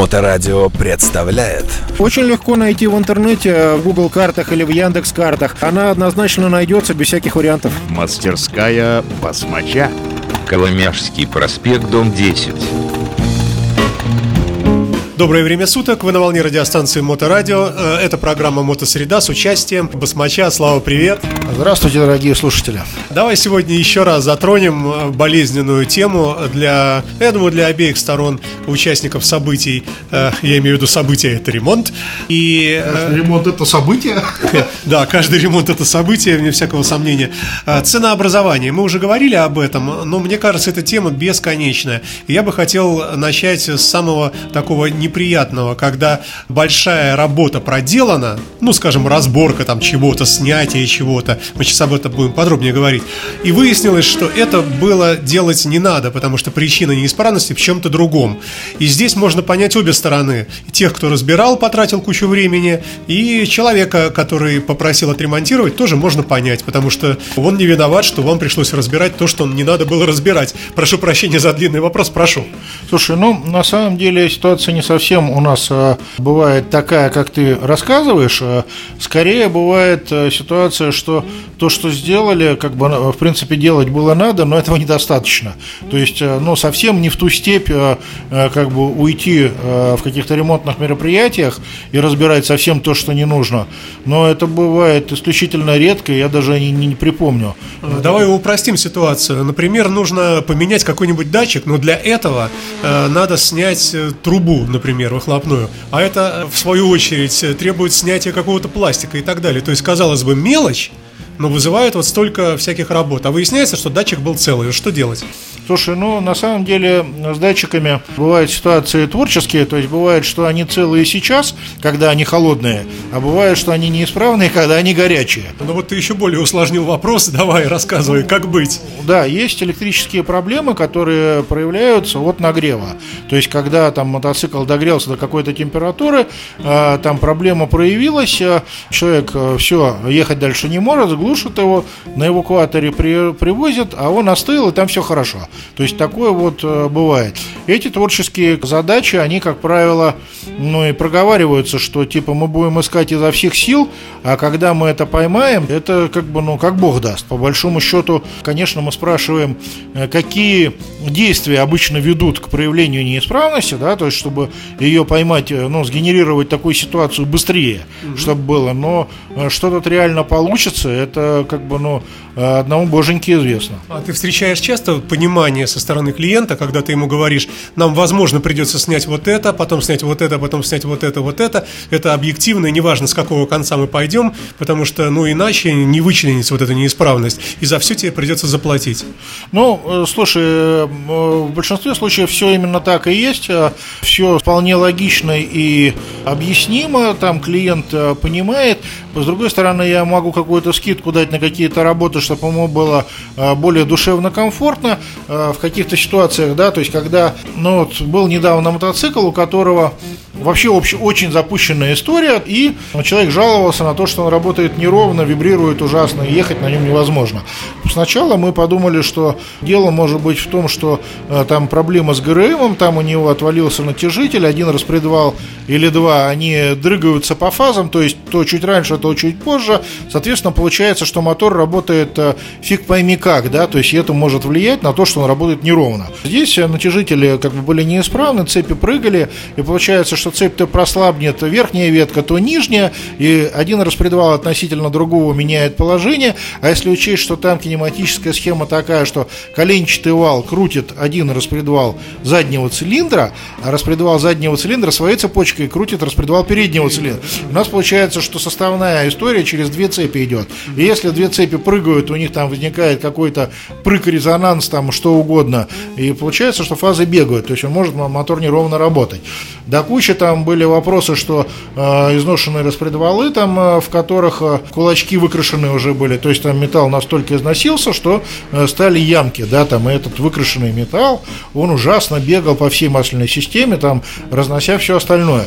Моторадио представляет Очень легко найти в интернете, в Google картах или в Яндекс картах. Она однозначно найдется без всяких вариантов. Мастерская басмача. Коломяжский проспект, дом 10. Доброе время суток, вы на волне радиостанции Моторадио. Э, Это программа Мотосреда с участием Басмача. Слава, привет. Здравствуйте, дорогие слушатели. Давай сегодня еще раз затронем э, болезненную тему для, я думаю, для обеих сторон участников событий. Э, Я имею в виду события, это ремонт. И Ремонт это событие. Да, каждый ремонт это событие, вне всякого сомнения. Ценообразование. Мы уже говорили об этом, но мне кажется, эта тема бесконечная. Я бы хотел начать с самого такого неприятного, когда большая работа проделана, ну, скажем, разборка там чего-то, снятие чего-то, мы сейчас об этом будем подробнее говорить, и выяснилось, что это было делать не надо, потому что причина неисправности в чем-то другом. И здесь можно понять обе стороны. Тех, кто разбирал, потратил кучу времени, и человека, который попросил отремонтировать, тоже можно понять, потому что он не виноват, что вам пришлось разбирать то, что не надо было разбирать. Прошу прощения за длинный вопрос, прошу. Слушай, ну, на самом деле ситуация не совсем у нас э, бывает такая, как ты рассказываешь. Э, Скорее бывает э, ситуация, что то, что сделали, как бы, в принципе, делать было надо, но этого недостаточно. То есть, ну, совсем не в ту степь, как бы, уйти в каких-то ремонтных мероприятиях и разбирать совсем то, что не нужно. Но это бывает исключительно редко, я даже не, не припомню. Давай упростим ситуацию. Например, нужно поменять какой-нибудь датчик, но для этого надо снять трубу, например, выхлопную. А это, э, в свою очередь, э, требует снятия какого-то пластика и так далее. То есть, казалось бы, мелочь, но вызывает вот столько всяких работ. А выясняется, что датчик был целый. Что делать? Слушай, ну на самом деле с датчиками бывают ситуации творческие, то есть бывает, что они целые сейчас, когда они холодные, а бывает, что они неисправные, когда они горячие. Ну вот ты еще более усложнил вопрос. Давай, рассказывай, как быть. Да, есть электрические проблемы, которые проявляются от нагрева. То есть, когда там мотоцикл догрелся до какой-то температуры, э, там проблема проявилась, э, человек все, ехать дальше не может, глушит его, на эвакуаторе при- привозят, а он остыл, и там все хорошо. То есть, такое вот э, бывает. Эти творческие задачи, они, как правило, ну и проговариваются, что типа мы будем искать изо всех сил, а когда мы это поймаем, это как бы, ну, как Бог даст. По большому счету, конечно, мы спрашиваем, э, какие действия обычно ведут к проявлению неисправности, да, то есть, чтобы ее поймать, э, ну, сгенерировать такую ситуацию быстрее, чтобы было, но что тут реально получится, это как бы, ну, одному боженьке известно. А ты встречаешь часто понимание со стороны клиента, когда ты ему говоришь, нам, возможно, придется снять вот это, потом снять вот это, потом снять вот это, вот это. Это объективно, и неважно, с какого конца мы пойдем, потому что, ну, иначе не вычленится вот эта неисправность, и за все тебе придется заплатить. Ну, э, слушай, э, в большинстве случаев все именно так и есть. Все вполне логично и объяснимо. Там клиент э, понимает. С другой стороны, я могу какую-то скидку дать на какие-то работы, чтобы ему было э, более душевно комфортно э, в каких-то ситуациях, да, то есть когда, ну вот был недавно мотоцикл, у которого вообще общ- очень запущенная история, и человек жаловался на то, что он работает неровно, вибрирует ужасно, и ехать на нем невозможно. Сначала мы подумали, что дело может быть в том, что э, там проблема с ГРМом, там у него отвалился натяжитель, один распредвал или два, они дрыгаются по фазам, то есть то чуть раньше, то чуть позже. Соответственно, получается, что мотор работает э, фиг пойми как, да, то есть это может влиять на то, что он работает неровно. Здесь натяжители как бы были неисправны, цепи прыгали, и получается, что цепь-то прослабнет верхняя ветка, то нижняя, и один распредвал относительно другого меняет положение, а если учесть, что там кинематическая схема такая, что коленчатый вал крутит один распредвал заднего цилиндра, а распредвал заднего цилиндра своей цепочкой крутит распредвал переднего цилиндра. У нас получается, что составная история через две цепи идет. И если две цепи прыгают, у них там возникает какой-то прыг-резонанс, там что угодно, и получается, что фазы бегают, то есть он может мотор неровно работать. До кучи там были вопросы, что э, изношенные распредвалы, там, э, в которых э, кулачки выкрашены уже были, то есть там металл настолько износился, что э, стали ямки, да, там, и этот выкрашенный металл, он ужасно бегал по всей масляной системе, там, разнося все остальное.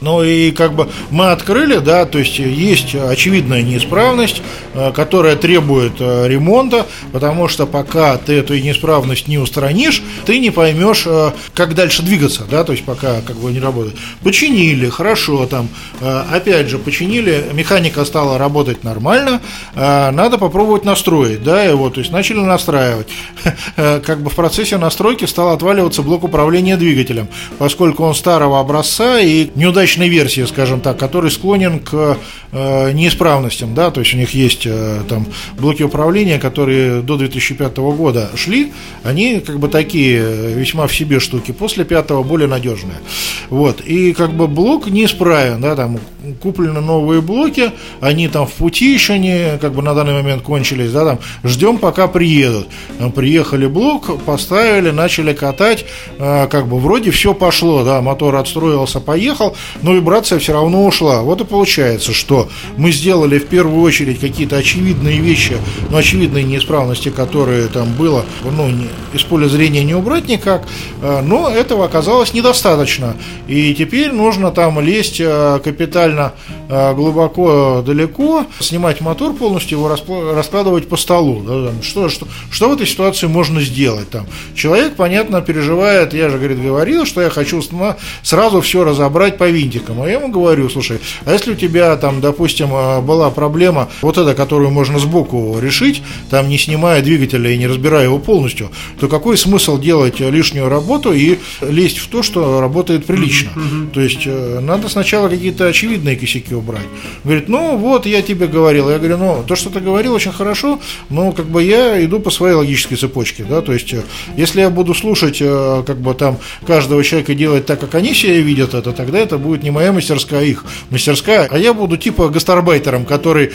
Ну и как бы мы открыли, да, то есть есть очевидная неисправность, э, которая требует э, ремонта, потому что пока ты эту неисправность не устранишь, ты не поймешь, э, как дальше двигаться, да, то есть пока как бы не работает. Починили, хорошо, там, опять же, починили, механика стала работать нормально, надо попробовать настроить, да, его, то есть начали настраивать. Как бы в процессе настройки стал отваливаться блок управления двигателем, поскольку он старого образца и неудачно неудачной версии, скажем так, который склонен к э, неисправностям, да, то есть у них есть э, там блоки управления, которые до 2005 года шли, они как бы такие э, весьма в себе штуки, после пятого более надежные, вот, и как бы блок неисправен, да, там куплены новые блоки, они там в пути еще не, как бы на данный момент кончились, да, там ждем пока приедут, приехали блок, поставили, начали катать, э, как бы вроде все пошло, да, мотор отстроился, поехал, но вибрация все равно ушла. Вот и получается, что мы сделали в первую очередь какие-то очевидные вещи, но очевидные неисправности, которые там было, ну, из поля зрения не убрать никак, э, но этого оказалось недостаточно. И теперь нужно там лезть э, капитально э, глубоко далеко, снимать мотор полностью, его раскладывать по столу. Что, что, что в этой ситуации можно сделать? Там? Человек, понятно, переживает, я же, говорит, говорил, что я хочу сразу все разобрать по винтикам. А я ему говорю, слушай, а если у тебя там, допустим, была проблема, вот эта, которую можно сбоку решить, там не снимая двигателя и не разбирая его полностью, то какой смысл делать лишнюю работу и лезть в то, что работает прилично? Mm-hmm. То есть э, надо сначала какие-то очевидные косяки убрать. Говорит, ну вот я тебе говорил. Я говорю, ну то, что ты говорил, очень хорошо, но как бы я иду по своей логической цепочке, да, то есть э, если я буду слушать э, как бы там каждого человека делать так, как они себя видят это, тогда это будет не моя мастерская, а их мастерская, а я буду типа гастарбайтером, который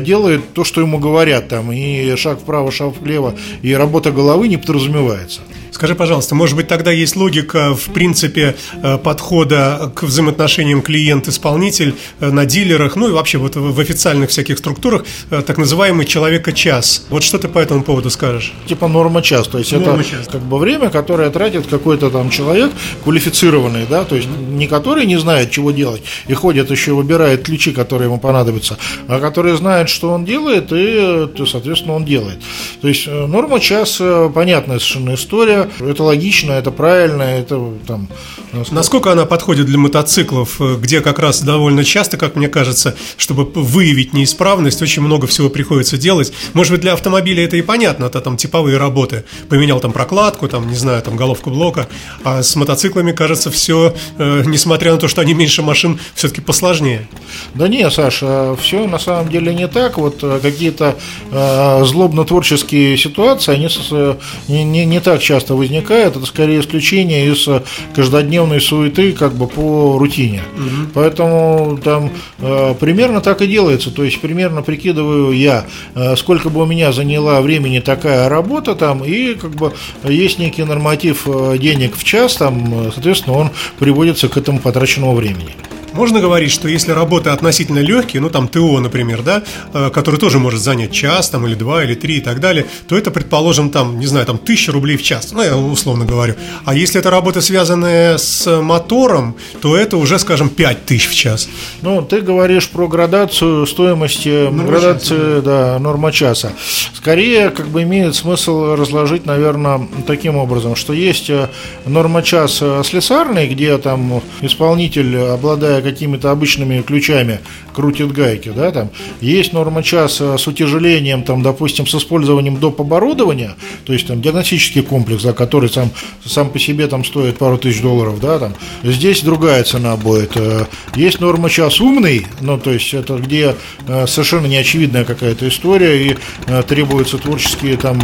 делает то, что ему говорят там, и шаг вправо, шаг влево, и работа головы не подразумевается. Скажи, пожалуйста, может быть, тогда есть логика, в принципе, э, подхода к взаимоотношениям клиент-исполнитель э, на дилерах, ну и вообще вот в официальных всяких структурах, э, так называемый человека-час. Вот что ты по этому поводу скажешь? Типа норма-час, то есть норма это час. как бы время, которое тратит какой-то там человек квалифицированный, да, то есть не который не знает, чего делать, и ходит еще выбирает ключи, которые ему понадобятся, а который знает, что он делает, и, соответственно, он делает. То есть норма-час, понятная совершенно история, это логично, это правильно, это там... Насколько... насколько она подходит для мотоциклов, э, где как раз довольно часто, как мне кажется, чтобы выявить неисправность, очень много всего приходится делать. Может быть, для автомобиля это и понятно, это там типовые работы. Поменял там прокладку, там, не знаю, там головку блока, а с мотоциклами, кажется, все, э, несмотря на то, что они меньше машин, все-таки посложнее. Да не, Саша, все на самом деле не так. Вот э, какие-то э, злобно-творческие ситуации, они не, не, не так часто часто возникает, это скорее исключение из э, каждодневной суеты как бы по рутине. Угу. Поэтому там э, примерно так и делается. То есть примерно прикидываю я, э, сколько бы у меня заняла времени такая работа там, и как бы есть некий норматив э, денег в час, там, соответственно, он приводится к этому потраченному времени. Можно говорить, что если работы относительно легкие, ну там ТО, например, да, э, который тоже может занять час, там, или два, или три и так далее, то это, предположим, там, не знаю, там, тысяча рублей в час, ну, я условно говорю. А если это работа, связанная с мотором, то это уже, скажем, пять тысяч в час. Ну, ты говоришь про градацию стоимости, норма градацию, да, норма часа. Скорее, как бы имеет смысл разложить, наверное, таким образом, что есть э, норма часа слесарный, где там исполнитель, обладая какими-то обычными ключами крутит гайки, да, там есть норма часа с утяжелением, там, допустим, с использованием доп. оборудования, то есть там диагностический комплекс, да, который сам, сам по себе там стоит пару тысяч долларов, да, там, здесь другая цена будет. Э, есть норма час умный, ну, то есть это где э, совершенно неочевидная какая-то история и э, требуются творческие там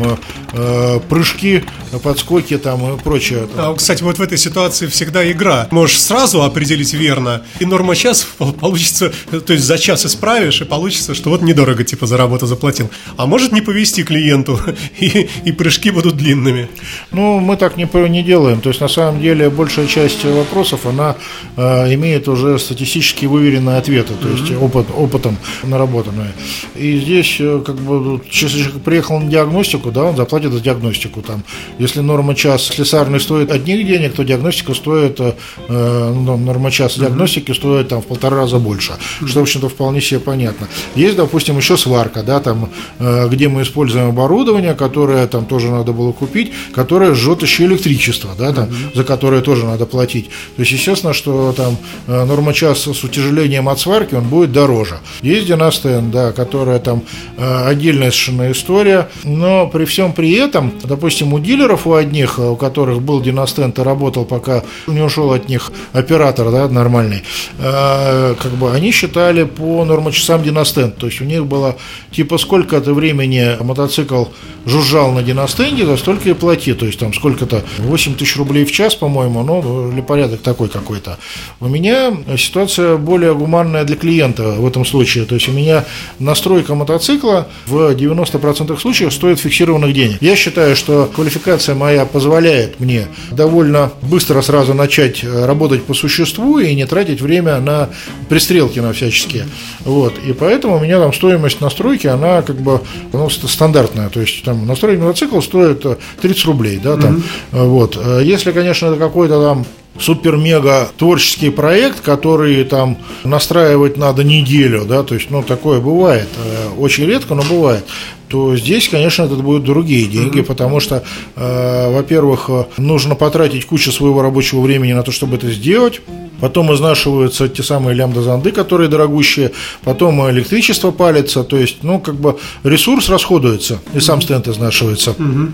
прыжки, подскоки там и прочее. А, кстати, вот в этой ситуации всегда игра. Можешь сразу определить верно и норма час получится, то есть за час исправишь, и получится, что вот недорого типа за работу заплатил. А может не повести клиенту, и, и прыжки будут длинными. Ну, мы так не, не делаем. То есть, на самом деле, большая часть вопросов, она э, имеет уже статистически выверенные ответы, то есть опыт, опытом наработанные. И здесь, э, как бы, если человек приехал на диагностику, да, он заплатит за диагностику. Там, если норма час слесарный стоит одних денег, то диагностика стоит, э, ну, норма час диагностики стоит там в полтора раза больше, что, в общем-то, вполне себе понятно. Есть, допустим, еще сварка, да, там, э, где мы используем оборудование, которое там тоже надо было купить, которое жжет еще электричество, да, там, за которое тоже надо платить. То есть, естественно, что там э, норма час с утяжелением от сварки, он будет дороже. Есть династен, да, которая там э, отдельная совершенно история, но при всем при этом, допустим, у дилеров у одних, у которых был династен, и работал, пока не ушел от них оператор, да, нормальный, как бы они считали по нормочасам династен, то есть у них было типа сколько-то времени мотоцикл жужжал на династенде, за столько и плати, то есть там сколько-то 8 тысяч рублей в час, по-моему, ну, или порядок такой какой-то. У меня ситуация более гуманная для клиента в этом случае, то есть у меня настройка мотоцикла в 90% случаев стоит фиксированных денег. Я считаю, что квалификация моя позволяет мне довольно быстро сразу начать работать по существу и не тратить время на пристрелки на всяческие. Вот. И поэтому у меня там стоимость настройки, она как бы ну, стандартная. То есть там настроить мотоцикл стоит 30 рублей, да, там. Mm-hmm. Вот. Если, конечно, это какой-то там супер-мега творческий проект, который там настраивать надо неделю, да, то есть, ну, такое бывает, э, очень редко, но бывает то здесь, конечно, это будут другие деньги, mm-hmm. потому что, э, во-первых, нужно потратить кучу своего рабочего времени на то, чтобы это сделать. Потом изнашиваются те самые лямбда-зонды, которые дорогущие, потом электричество палится, то есть, ну, как бы ресурс расходуется, и сам стенд изнашивается. Mm-hmm.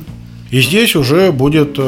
И здесь уже будет,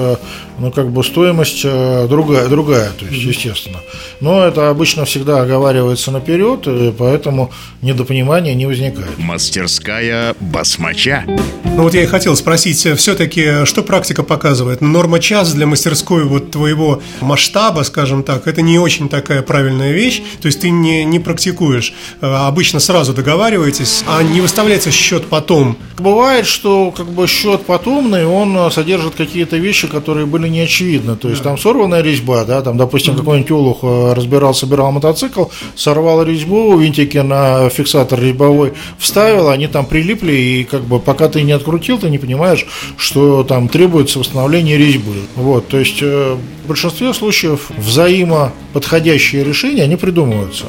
э, ну, как бы стоимость э, другая, другая, то есть, естественно. Но это обычно всегда оговаривается наперед, и поэтому недопонимания не возникает. Мастерская басмача. Ну вот я и хотел спросить, все-таки, что практика показывает? Норма час для мастерской вот твоего масштаба, скажем так, это не очень такая правильная вещь, то есть ты не, не практикуешь. Э, обычно сразу договариваетесь, а не выставляется счет потом. Бывает, что как бы счет потомный, он содержит какие-то вещи, которые были неочевидны. То есть да. там сорванная резьба, да, там, допустим, mm-hmm. какой-нибудь олух э, разбирал, собирал мотоцикл, сорвал резьбу, винтики на фиксатор резьбовой вставил, они там прилипли, и как бы пока ты не открутил, ты не понимаешь, что там требуется восстановление резьбы. Вот, то есть э, в большинстве случаев взаимоподходящие решения, они придумываются.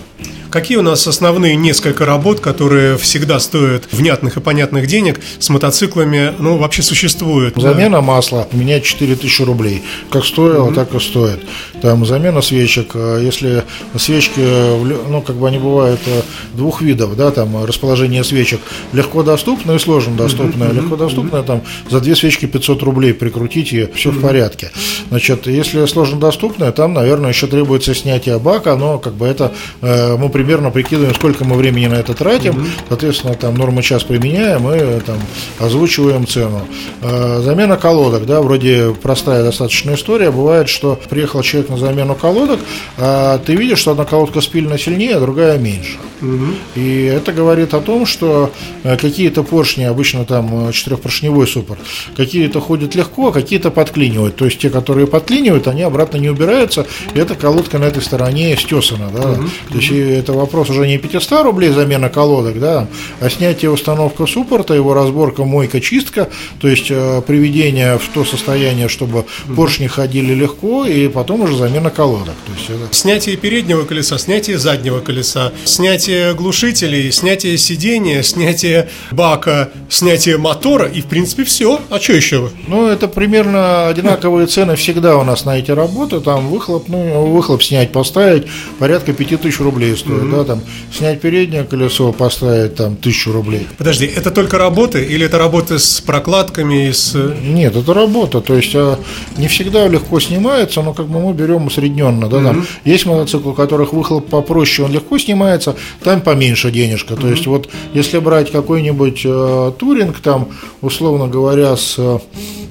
Какие у нас основные несколько работ, которые всегда стоят внятных и понятных денег, с мотоциклами, ну, вообще существуют? Замена да? масла у меня 4000 рублей. Как стоило, mm-hmm. так и стоит. Там замена свечек, э, если свечки, ну, как бы они бывают э, двух видов, да, там расположение свечек легко доступно и сложно доступное. Mm-hmm. Легко доступное, там за две свечки 500 рублей прикрутить и все mm-hmm. в порядке. Значит, если сложно доступное, там, наверное, еще требуется снятие бака, но как бы это э, мы примерно прикидываем, сколько мы времени на это тратим, угу. соответственно, там нормы час применяем и там озвучиваем цену. А, замена колодок, да, вроде простая достаточно история. Бывает, что приехал человек на замену колодок, а ты видишь, что одна колодка спильна сильнее, а другая меньше. Угу. И это говорит о том, что э, какие-то поршни, обычно там э, четырехпоршневой супер, какие-то ходят легко, а какие-то подклинивают. То есть те, которые подклинивают, они обратно не убираются, и эта колодка на этой стороне стесана. Да? Угу. То есть это вопрос уже не 500 рублей замена колодок, да, а снятие установка суппорта, его разборка, мойка, чистка, то есть э, приведение в то состояние, чтобы поршни ходили легко, и потом уже замена колодок. То есть это... Снятие переднего колеса, снятие заднего колеса, снятие глушителей, снятие сидения, снятие бака, снятие мотора, и в принципе все. А что еще? Ну, это примерно одинаковые цены всегда у нас на эти работы, там выхлоп, ну, выхлоп снять, поставить, порядка 5000 рублей стоит mm-hmm. да, там снять переднее колесо, поставить там тысячу рублей. Подожди, это только работы или это работы с прокладками с... Нет, это работа, то есть а, не всегда легко снимается, но как бы мы берем усредненно, да, mm-hmm. там есть мотоцикл, у которых выхлоп попроще, он легко снимается, там поменьше денежка, то mm-hmm. есть вот если брать какой-нибудь э, туринг, там, условно говоря, с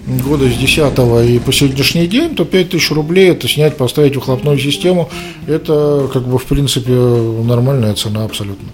года с 10 и по сегодняшний день, то 5000 рублей это снять, поставить выхлопную систему, это как бы в принципе нормальная цена абсолютно.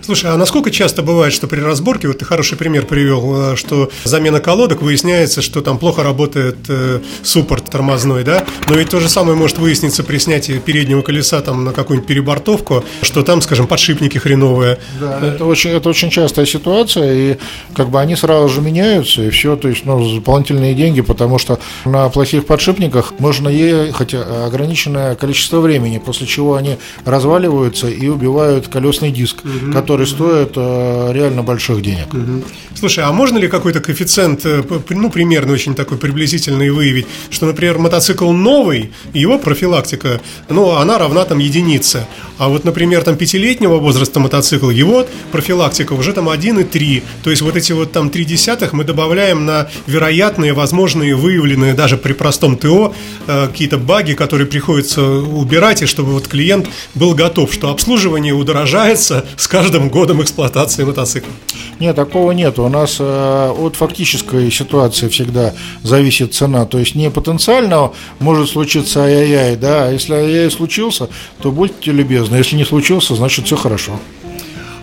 Слушай, а насколько часто бывает, что при разборке, вот ты хороший пример привел, э, что замена колодок выясняется, что там плохо работает э, суппорт тормозной, да? Но ведь то же самое может выясниться при снятии переднего колеса там на какую-нибудь перебортовку, что там, скажем, подшипники хреновые. Да, это очень, это очень частая ситуация, и как бы они сразу же меняются, и все, то есть, ну, дополнительные деньги, потому что на плохих подшипниках можно ехать ограниченное количество времени, после чего они разваливаются и убивают колесный диск, угу. который которые стоят э, реально больших денег. Слушай, а можно ли какой-то коэффициент, э, ну, примерно очень такой приблизительный выявить, что, например, мотоцикл новый, его профилактика, ну, она равна там единице, а вот, например, там пятилетнего возраста мотоцикл, его профилактика уже там 1,3, то есть вот эти вот там 3 десятых мы добавляем на вероятные, возможные, выявленные даже при простом ТО э, какие-то баги, которые приходится убирать, и чтобы вот клиент был готов, что обслуживание удорожается с каждым годом эксплуатации мотоцикла? Нет, такого нет. У нас э, от фактической ситуации всегда зависит цена. То есть не потенциально может случиться ай-яй-яй, да, а если ай-яй случился, то будьте любезны. Если не случился, значит все хорошо.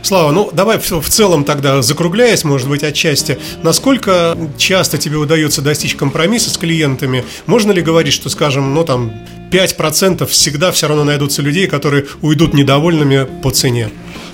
Слава, ну давай в целом тогда закругляясь, может быть, отчасти, насколько часто тебе удается достичь компромисса с клиентами? Можно ли говорить, что, скажем, ну там 5% всегда все равно найдутся людей, которые уйдут недовольными по цене?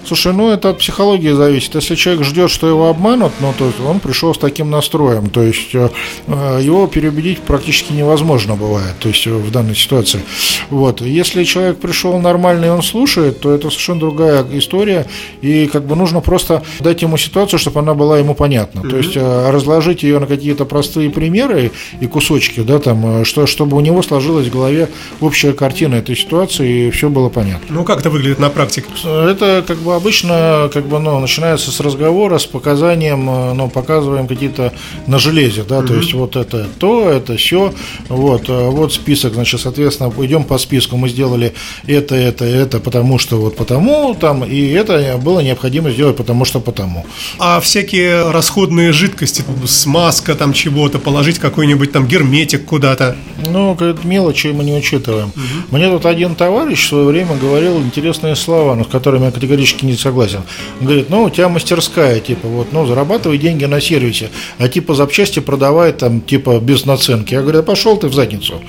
Слушай, ну это от психологии зависит. Если человек ждет, что его обманут, ну то есть он пришел с таким настроем, то есть э, э, его переубедить практически невозможно бывает, то есть в данной ситуации. Вот. Если человек пришел нормальный и он слушает, то это совершенно другая история, и как бы нужно просто дать ему ситуацию, чтобы она была ему понятна. Mm-hmm. То есть э, разложить ее на какие-то простые примеры и кусочки, да, там, что, чтобы у него сложилась в голове общая картина этой ситуации и все было понятно. Ну как это выглядит на практике? Это как бы обычно как бы, ну, начинается с разговора, с показанием, э, ну, показываем какие-то на железе, да, mm-hmm. то есть вот это то, это все, вот, э, вот список, значит, соответственно, идем по списку, мы сделали это, это, это, потому что вот потому, там, и это было необходимо сделать, потому что потому. А всякие расходные жидкости, смазка там чего-то, положить какой-нибудь там герметик куда-то? Ну, мелочи мы не учитываем. Угу. Мне тут один товарищ в свое время говорил интересные слова, но с которыми я категорически не согласен. Он говорит, ну, у тебя мастерская, типа, вот, ну, зарабатывай деньги на сервисе, а типа запчасти продавай там, типа, без наценки. Я говорю, пошел ты в задницу.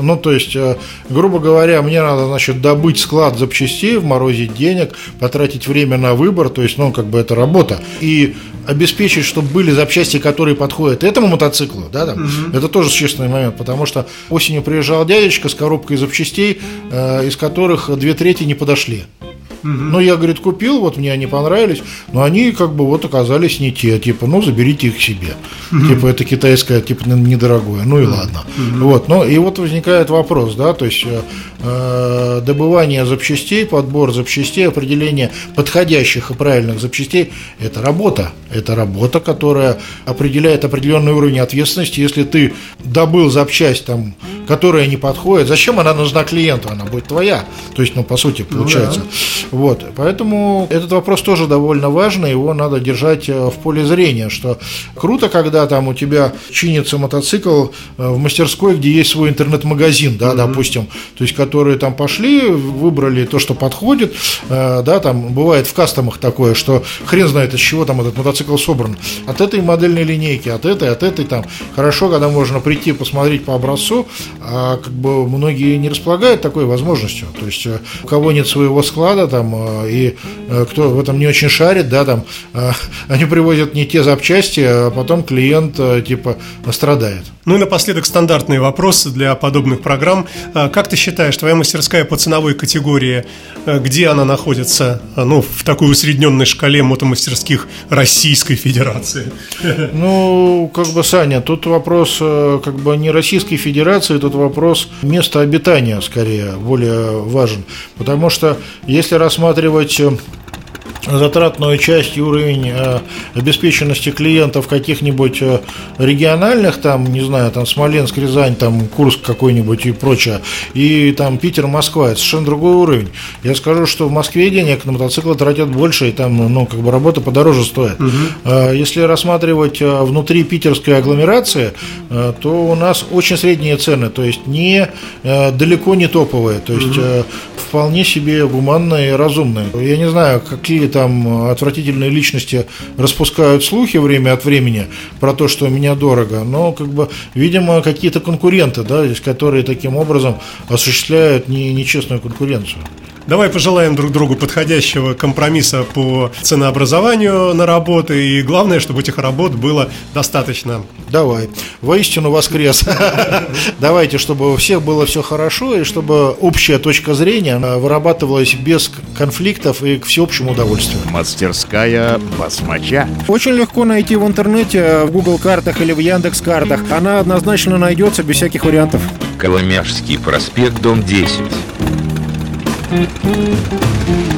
Ну, то есть, э, грубо говоря, мне надо, значит, добыть склад запчастей, вморозить денег, потратить время на выбор, то есть, ну, как бы это работа. И обеспечить, чтобы были запчасти, которые подходят этому мотоциклу, да, там, угу. это тоже существенный момент, потому что осенью приезжал дядечка с коробкой запчастей, э, из которых две трети не подошли. Ну, я, говорит, купил, вот мне они понравились, но они как бы вот оказались не те, типа, ну, заберите их себе. Типа, это китайское, типа, недорогое, ну и ладно. Вот, ну, и вот возникает вопрос, да, то есть э, добывание запчастей, подбор запчастей, определение подходящих и правильных запчастей – это работа. Это работа, которая определяет определенный уровень ответственности. Если ты добыл запчасть, там, которая не подходит, зачем она нужна клиенту? Она будет твоя. То есть, ну, по сути, получается. Ну, да. Вот, поэтому этот вопрос тоже довольно важный, его надо держать э, в поле зрения, что круто, когда там у тебя чинится мотоцикл э, в мастерской, где есть свой интернет-магазин, да, mm-hmm. допустим, то есть, которые там пошли, выбрали то, что подходит, э, да, там бывает в кастомах такое, что хрен знает, из чего там этот мотоцикл собран, от этой модельной линейки, от этой, от этой там, хорошо, когда можно прийти посмотреть по образцу, а как бы многие не располагают такой возможностью, то есть, у кого нет своего склада, там, э, и э, кто в этом не очень шарит, да, там, э, они привозят не те запчасти, а потом клиент, типа, страдает. Ну и напоследок стандартные вопросы для подобных программ. Как ты считаешь, твоя мастерская по ценовой категории, где она находится, ну, в такой усредненной шкале мотомастерских Российской Федерации? Ну, как бы, Саня, тут вопрос как бы не Российской Федерации, тут вопрос места обитания, скорее, более важен. Потому что если рассматривать э, затратную часть и уровень э, обеспеченности клиентов каких-нибудь э, региональных, там, не знаю, там Смоленск, Рязань, там Курск какой-нибудь и прочее, и там Питер, Москва, это совершенно другой уровень. Я скажу, что в Москве денег на мотоциклы тратят больше, и там, ну, как бы работа подороже стоит. Угу. Если рассматривать внутри питерской агломерации, то у нас очень средние цены, то есть не далеко не топовые, то есть угу. вполне себе гуманные и разумные. Я не знаю, какие там отвратительные личности распускают слухи время от времени про то, что меня дорого, но как бы, видимо, какие-то конкуренты, да, которые таким образом осуществляют не, нечестную конкуренцию. Давай пожелаем друг другу подходящего компромисса по ценообразованию на работы. И главное, чтобы этих работ было достаточно. Давай. Воистину воскрес. Давайте, чтобы у всех было все хорошо, и чтобы общая точка зрения вырабатывалась без конфликтов и к всеобщему удовольствию. Мастерская басмача. Очень легко найти в интернете, в Google картах или в Яндекс картах. Она однозначно найдется без всяких вариантов. Коломяжский проспект, дом 10. Mm-hmm.